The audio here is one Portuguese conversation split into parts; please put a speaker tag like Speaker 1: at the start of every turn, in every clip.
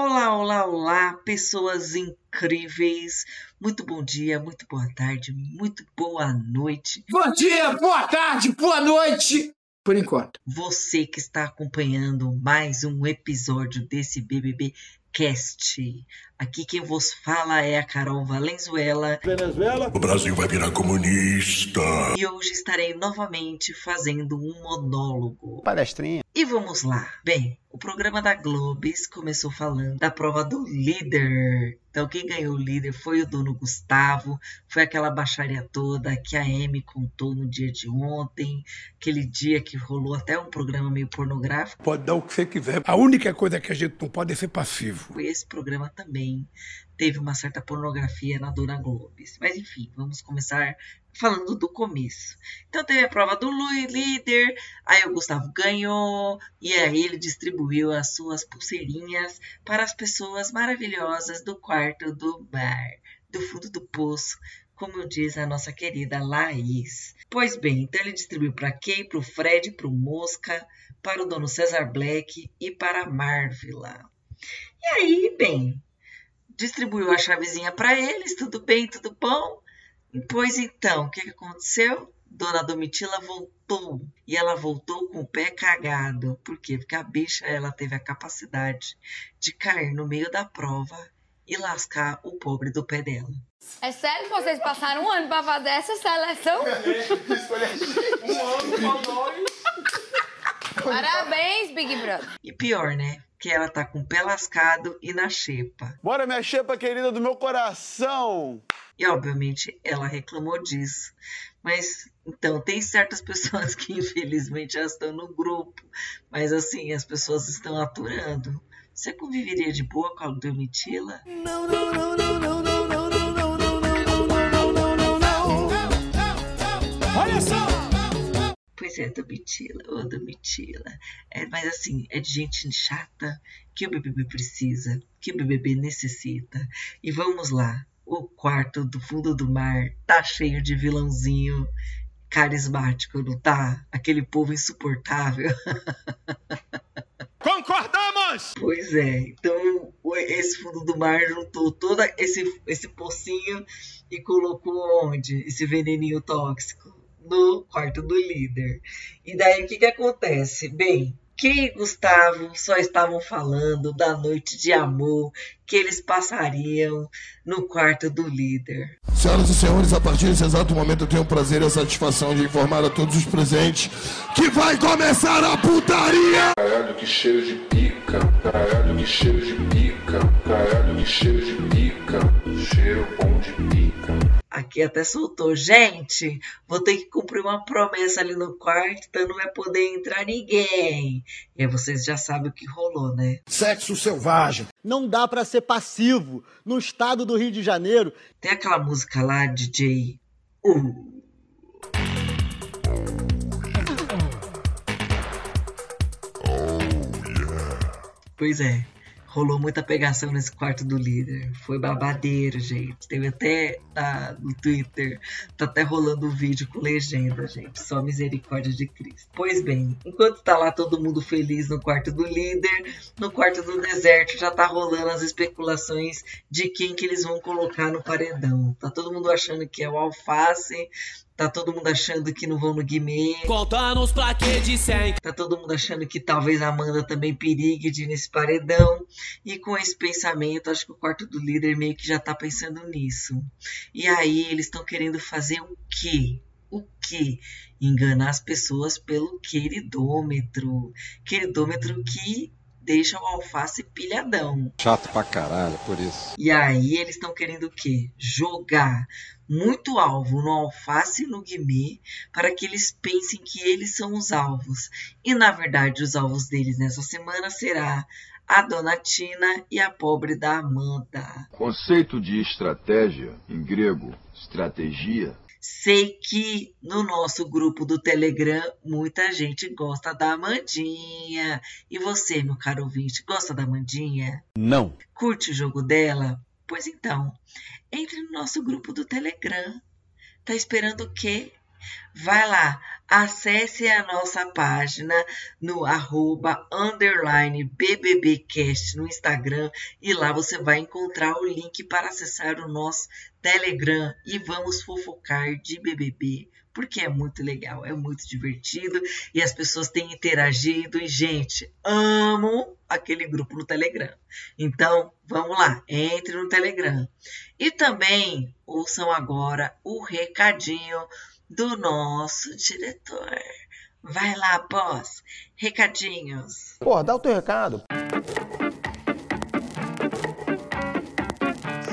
Speaker 1: Olá, olá, olá, pessoas incríveis. Muito bom dia, muito boa tarde, muito boa noite.
Speaker 2: Bom dia, boa tarde, boa noite. Por enquanto.
Speaker 1: Você que está acompanhando mais um episódio desse BBB Cast. Aqui quem vos fala é a Carol Valenzuela.
Speaker 3: O Brasil vai virar comunista.
Speaker 1: E hoje estarei novamente fazendo um monólogo.
Speaker 4: Palestrinha.
Speaker 1: E vamos lá. Bem, o programa da Globes começou falando da prova do líder. Então, quem ganhou o líder foi o dono Gustavo, foi aquela baixaria toda que a Amy contou no dia de ontem, aquele dia que rolou até um programa meio pornográfico.
Speaker 3: Pode dar o que você quiser. A única coisa que a gente não pode é ser passivo.
Speaker 1: Esse programa também teve uma certa pornografia na Dona Globes. Mas enfim, vamos começar falando do começo. Então teve a prova do líder, aí o Gustavo ganhou, e aí ele distribuiu as suas pulseirinhas para as pessoas maravilhosas do quarto do bar, do fundo do poço, como diz a nossa querida Laís. Pois bem, então ele distribuiu para quem? Para o Fred, para o Mosca, para o dono Cesar Black e para a Marvila. E aí, bem, distribuiu a chavezinha para eles, tudo bem, tudo bom. Pois então, o que, que aconteceu? Dona Domitila voltou e ela voltou com o pé cagado. Por quê? Porque a bicha ela teve a capacidade de cair no meio da prova e lascar o pobre do pé dela.
Speaker 5: É sério que vocês passaram um ano pra fazer essa seleção? Parabéns, Big Brother.
Speaker 1: E pior, né? Que ela tá com o pé lascado e na xepa.
Speaker 4: Bora, minha xepa querida do meu coração.
Speaker 1: E obviamente ela reclamou disso. Mas então tem certas pessoas que infelizmente já estão no grupo, mas assim as pessoas estão aturando. Você conviveria de boa com a Domitila?
Speaker 6: Olha
Speaker 1: Pois é, Domitila, ô Domitila. É, mas assim, é de gente chata que o BBB precisa, que o BBB necessita. E vamos lá, o quarto do fundo do mar tá cheio de vilãozinho carismático, não tá? Aquele povo insuportável.
Speaker 6: Concordamos!
Speaker 1: Pois é, então esse fundo do mar juntou todo esse, esse pocinho e colocou onde? Esse veneninho tóxico? No quarto do líder. E daí o que, que acontece? Bem, Kay e Gustavo só estavam falando da noite de amor que eles passariam no quarto do líder.
Speaker 3: Senhoras e senhores, a partir desse exato momento eu tenho o prazer e a satisfação de informar a todos os presentes que vai começar a putaria!
Speaker 7: Caralho, que cheiro de pica. Caralho, que cheiro de pica. Caralho, que cheiro de pica. Cheiro bom de pica.
Speaker 1: Aqui até soltou. Gente, vou ter que cumprir uma promessa ali no quarto, então não vai poder entrar ninguém. E aí vocês já sabem o que rolou, né?
Speaker 3: Sexo selvagem.
Speaker 8: Não dá pra ser passivo no estado do Rio de Janeiro.
Speaker 1: Tem aquela música lá, DJ. Uh. Pois é, rolou muita pegação nesse quarto do líder. Foi babadeiro, gente. Teve até na- no Twitter, tá até rolando um vídeo com legenda, gente. Só misericórdia de Cristo. Pois bem, enquanto tá lá todo mundo feliz no quarto do líder, no quarto do deserto já tá rolando as especulações de quem que eles vão colocar no paredão. Tá todo mundo achando que é o Alface, tá todo mundo achando que não vão no Guimê.
Speaker 2: Conta nos plaquês de 100.
Speaker 1: Tá todo mundo achando que talvez a Amanda também perigue de ir nesse paredão. E com esse pensamento, acho que o quarto do líder meio que já tá pensando nisso. E aí eles estão querendo fazer o quê? O quê? Enganar as pessoas pelo queridômetro. Queridômetro que deixa o alface pilhadão.
Speaker 4: Chato pra caralho, por isso.
Speaker 1: E aí eles estão querendo o quê? Jogar muito alvo no alface e no guimê para que eles pensem que eles são os alvos. E na verdade os alvos deles nessa semana será a dona Tina e a pobre da Amanda.
Speaker 9: Conceito de estratégia, em grego, estratégia,
Speaker 1: Sei que no nosso grupo do Telegram muita gente gosta da Amandinha. E você, meu caro ouvinte, gosta da Amandinha?
Speaker 4: Não.
Speaker 1: Curte o jogo dela? Pois então, entre no nosso grupo do Telegram. Tá esperando o quê? Vai lá, acesse a nossa página no arroba underline BBBcast no Instagram e lá você vai encontrar o link para acessar o nosso Telegram e vamos fofocar de BBB, porque é muito legal, é muito divertido e as pessoas têm interagido e, gente, amo aquele grupo no Telegram. Então, vamos lá, entre no Telegram. E também ouçam agora o recadinho do nosso diretor. Vai lá, boss. Recadinhos.
Speaker 4: Pô, dá o teu recado.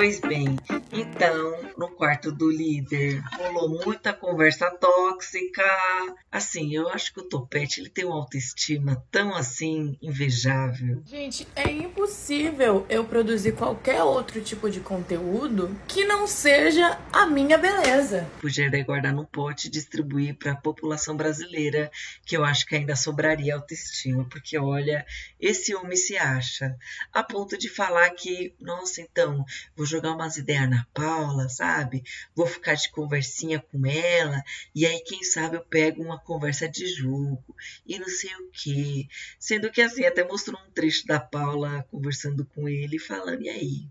Speaker 1: Pois bem, então, no quarto do líder, rolou muita conversa tóxica. Assim, eu acho que o Topete ele tem uma autoestima tão assim invejável.
Speaker 10: Gente, é impossível eu produzir qualquer outro tipo de conteúdo que não seja a minha beleza.
Speaker 1: Podia guardar num pote e distribuir para a população brasileira, que eu acho que ainda sobraria autoestima, porque olha, esse homem se acha a ponto de falar que, nossa, então, vou jogar umas ideias na Paula, sabe? Vou ficar de conversinha com ela, e aí, quem sabe, eu pego uma conversa de jogo e não sei o quê. Sendo que, assim, até mostrou um trecho da Paula conversando com ele, falando, e aí?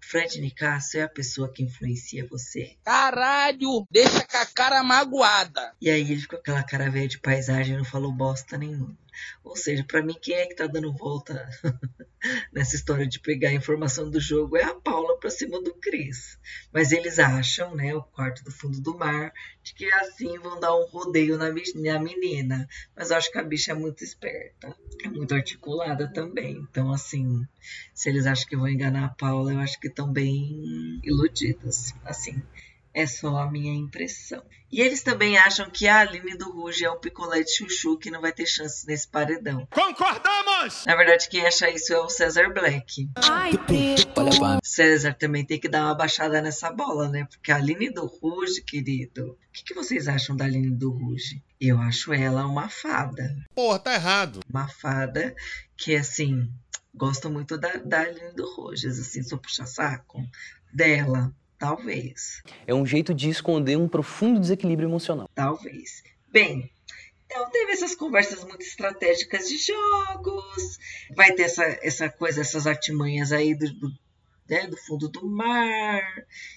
Speaker 1: O Fred Nicasso é a pessoa que influencia você?
Speaker 6: Caralho, deixa com a cara magoada.
Speaker 1: E aí ele ficou com aquela cara velha de paisagem e não falou bosta nenhuma. Ou seja, pra mim, quem é que tá dando volta nessa história de pegar a informação do jogo é a Paula pra cima do Cris. Mas eles acham, né, o quarto do fundo do mar, de que assim vão dar um rodeio na, na menina. Mas eu acho que a bicha é muito esperta. É muito articulada também. Então, assim, se eles acham que vão enganar a Paula, eu acho que estão bem iludidos. Assim, é só a minha impressão. E eles também acham que a Aline do Ruge é um picolé de chuchu que não vai ter chances nesse paredão.
Speaker 4: Concordamos!
Speaker 1: Na verdade, quem acha isso é o César Black.
Speaker 11: Ai,
Speaker 1: César também tem que dar uma baixada nessa bola, né? Porque a Aline do Ruge, querido. O que, que vocês acham da Aline do Ruge? Eu acho ela uma fada.
Speaker 12: Porra, tá errado.
Speaker 1: Uma fada que, assim, gosto muito da, da Aline do Ruges, assim, sou puxa-saco dela. Talvez.
Speaker 13: É um jeito de esconder um profundo desequilíbrio emocional.
Speaker 1: Talvez. Bem, então teve essas conversas muito estratégicas de jogos. Vai ter essa, essa coisa, essas artimanhas aí do, do, né, do fundo do mar.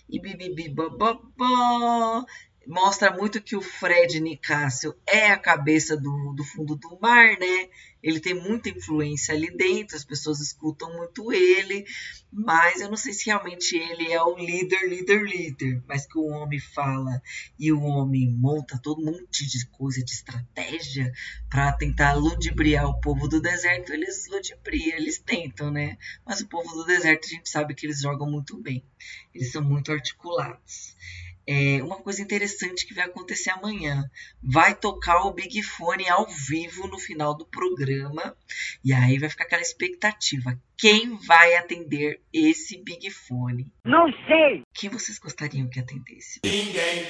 Speaker 1: E bibibi bobobó. Mostra muito que o Fred Nicásio é a cabeça do, do fundo do mar, né? Ele tem muita influência ali dentro, as pessoas escutam muito ele, mas eu não sei se realmente ele é o líder, líder, líder. Mas que o homem fala e o homem monta todo um monte de coisa, de estratégia para tentar ludibriar o povo do deserto, eles ludibriam, eles tentam, né? Mas o povo do deserto a gente sabe que eles jogam muito bem, eles são muito articulados. É, uma coisa interessante que vai acontecer amanhã. Vai tocar o Big Fone ao vivo no final do programa. E aí vai ficar aquela expectativa. Quem vai atender esse Big Fone?
Speaker 11: Não sei!
Speaker 1: Quem vocês gostariam que atendesse?
Speaker 4: Ninguém.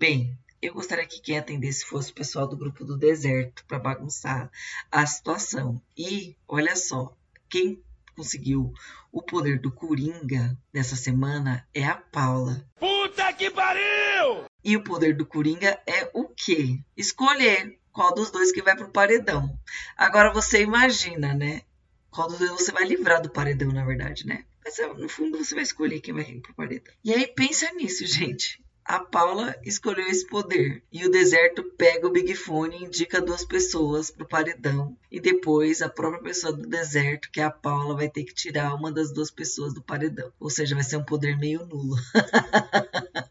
Speaker 1: Bem, eu gostaria que quem atendesse fosse o pessoal do grupo do deserto para bagunçar a situação. E olha só, quem conseguiu o poder do Coringa nessa semana é a Paula.
Speaker 6: Puta que pariu!
Speaker 1: E o poder do Coringa é o quê? Escolher qual dos dois que vai pro paredão. Agora você imagina, né? Qual dos dois você vai livrar do paredão, na verdade, né? Mas no fundo você vai escolher quem vai ir pro paredão. E aí pensa nisso, gente. A Paula escolheu esse poder. E o deserto pega o Big Fone e indica duas pessoas pro paredão. E depois a própria pessoa do deserto, que é a Paula, vai ter que tirar uma das duas pessoas do paredão. Ou seja, vai ser um poder meio nulo.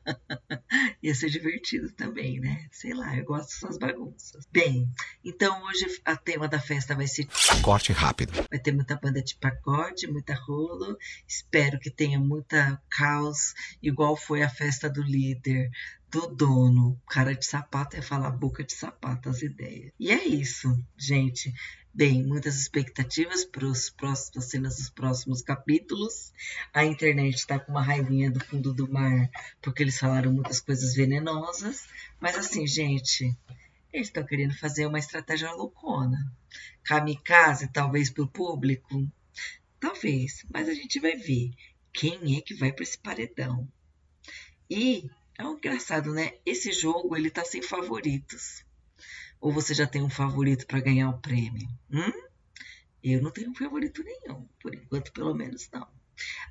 Speaker 1: Ia ser divertido também, né? Sei lá, eu gosto dessas bagunças. Bem, então hoje a tema da festa vai ser.
Speaker 12: Corte rápido.
Speaker 1: Vai ter muita banda de pagode, muita rolo. Espero que tenha muita caos, igual foi a festa do líder, do dono. Cara de sapato ia falar boca de sapato, as ideias. E é isso, gente. Bem, muitas expectativas para as próximas cenas dos próximos capítulos. A internet está com uma raivinha do fundo do mar porque eles falaram muitas coisas venenosas. Mas assim, gente, eles estão querendo fazer uma estratégia loucona. Kamikaze, talvez para o público? Talvez, mas a gente vai ver quem é que vai para esse paredão. E é um engraçado, né? Esse jogo ele tá sem favoritos. Ou você já tem um favorito para ganhar o prêmio? Hum? Eu não tenho favorito nenhum, por enquanto, pelo menos não.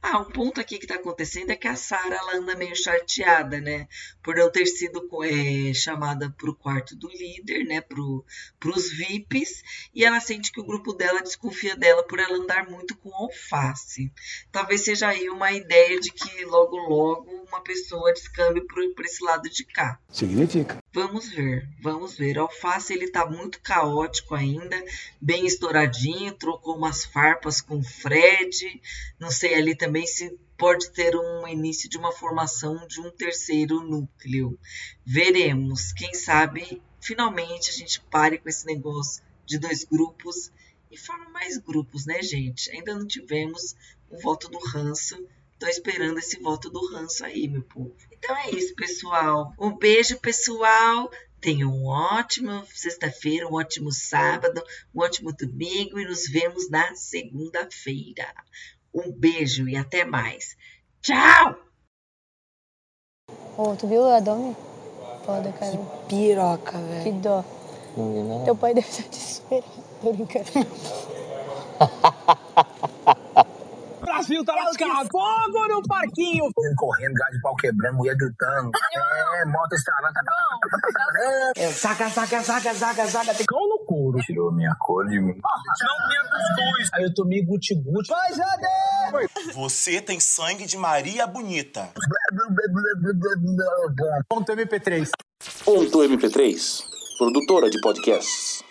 Speaker 1: Ah, um ponto aqui que está acontecendo é que a Sara ela anda meio chateada, né? Por não ter sido é, chamada para o quarto do líder, né? Para os VIPs. E ela sente que o grupo dela desconfia dela por ela andar muito com alface. Talvez seja aí uma ideia de que logo, logo uma pessoa descambe para esse lado de cá.
Speaker 12: Significa.
Speaker 1: Vamos ver, vamos ver. O alface ele tá muito caótico ainda, bem estouradinho, trocou umas farpas com o Fred. Não sei ali também se pode ter um início de uma formação de um terceiro núcleo. Veremos. Quem sabe finalmente a gente pare com esse negócio de dois grupos e forma mais grupos, né, gente? Ainda não tivemos o voto do ranço. Tô esperando esse voto do ranço aí, meu povo. Então é isso, pessoal. Um beijo, pessoal. Tenham um ótimo sexta-feira, um ótimo sábado, um ótimo domingo e nos vemos na segunda-feira. Um beijo e até mais. Tchau!
Speaker 14: Ô, tu viu a Domi? Foda, cara.
Speaker 15: Que piroca, velho.
Speaker 14: Que dó.
Speaker 15: Não,
Speaker 14: Teu pai deve estar desesperado. Tô brincando.
Speaker 6: Brasil tá lascado. Fogo no parquinho.
Speaker 16: Correndo, gás de pau quebrando, mulher gritando. É, moto estralando.
Speaker 6: É, saca, saca, saca, saca, saca. Tem cão no couro.
Speaker 16: Tirou minha cor de mim.
Speaker 6: Não tinha cuscuz. Aí eu tomei guti-guti. Vai, Jade!
Speaker 17: Você tem sangue de Maria Bonita.
Speaker 6: Ponto MP3.
Speaker 17: Ponto MP3, produtora de podcasts.